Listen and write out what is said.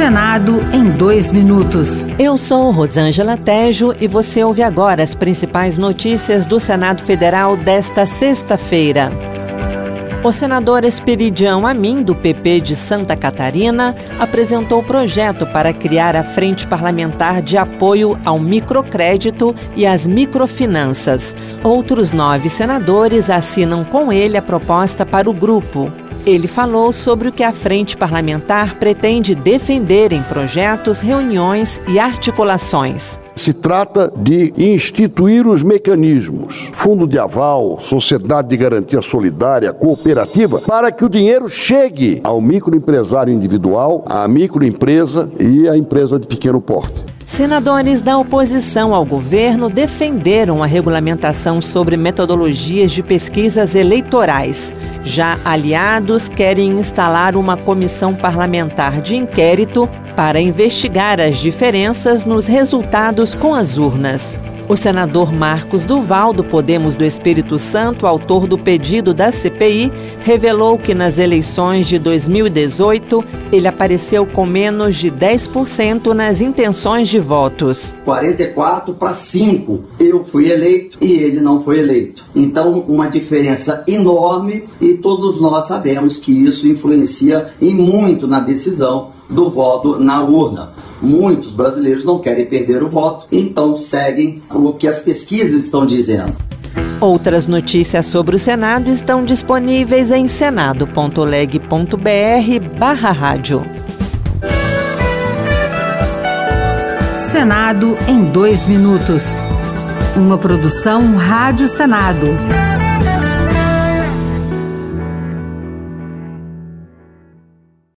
Senado em dois minutos. Eu sou Rosângela Tejo e você ouve agora as principais notícias do Senado Federal desta sexta-feira. O senador Esperidião Amin, do PP de Santa Catarina, apresentou o projeto para criar a Frente Parlamentar de Apoio ao Microcrédito e às Microfinanças. Outros nove senadores assinam com ele a proposta para o grupo. Ele falou sobre o que a Frente Parlamentar pretende defender em projetos, reuniões e articulações. Se trata de instituir os mecanismos, fundo de aval, sociedade de garantia solidária, cooperativa, para que o dinheiro chegue ao microempresário individual, à microempresa e à empresa de pequeno porte. Senadores da oposição ao governo defenderam a regulamentação sobre metodologias de pesquisas eleitorais. Já aliados querem instalar uma comissão parlamentar de inquérito para investigar as diferenças nos resultados com as urnas. O senador Marcos Duval, do Podemos do Espírito Santo, autor do pedido da CPI, revelou que nas eleições de 2018 ele apareceu com menos de 10% nas intenções de votos. 44 para 5. Eu fui eleito e ele não foi eleito. Então, uma diferença enorme e todos nós sabemos que isso influencia em muito na decisão do voto na urna muitos brasileiros não querem perder o voto, então seguem o que as pesquisas estão dizendo. Outras notícias sobre o Senado estão disponíveis em senado.leg.br barra rádio. Senado em dois minutos. Uma produção Rádio Senado.